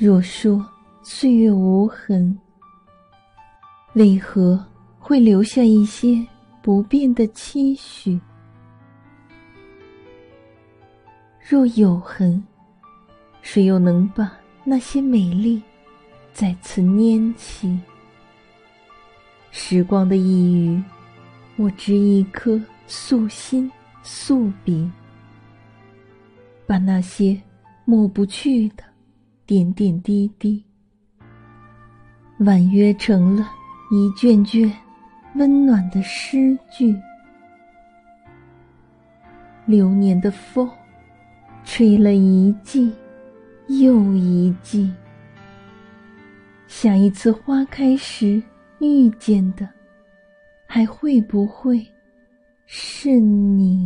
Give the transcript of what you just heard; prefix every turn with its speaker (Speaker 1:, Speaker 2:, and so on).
Speaker 1: 若说岁月无痕，为何会留下一些不变的期许？若有痕，谁又能把那些美丽再次拈起？时光的一隅，我执一颗素心素笔，把那些抹不去的点点滴滴，婉约成了一卷卷温暖的诗句。流年的风。吹了一季又一季，下一次花开时遇见的，还会不会是你？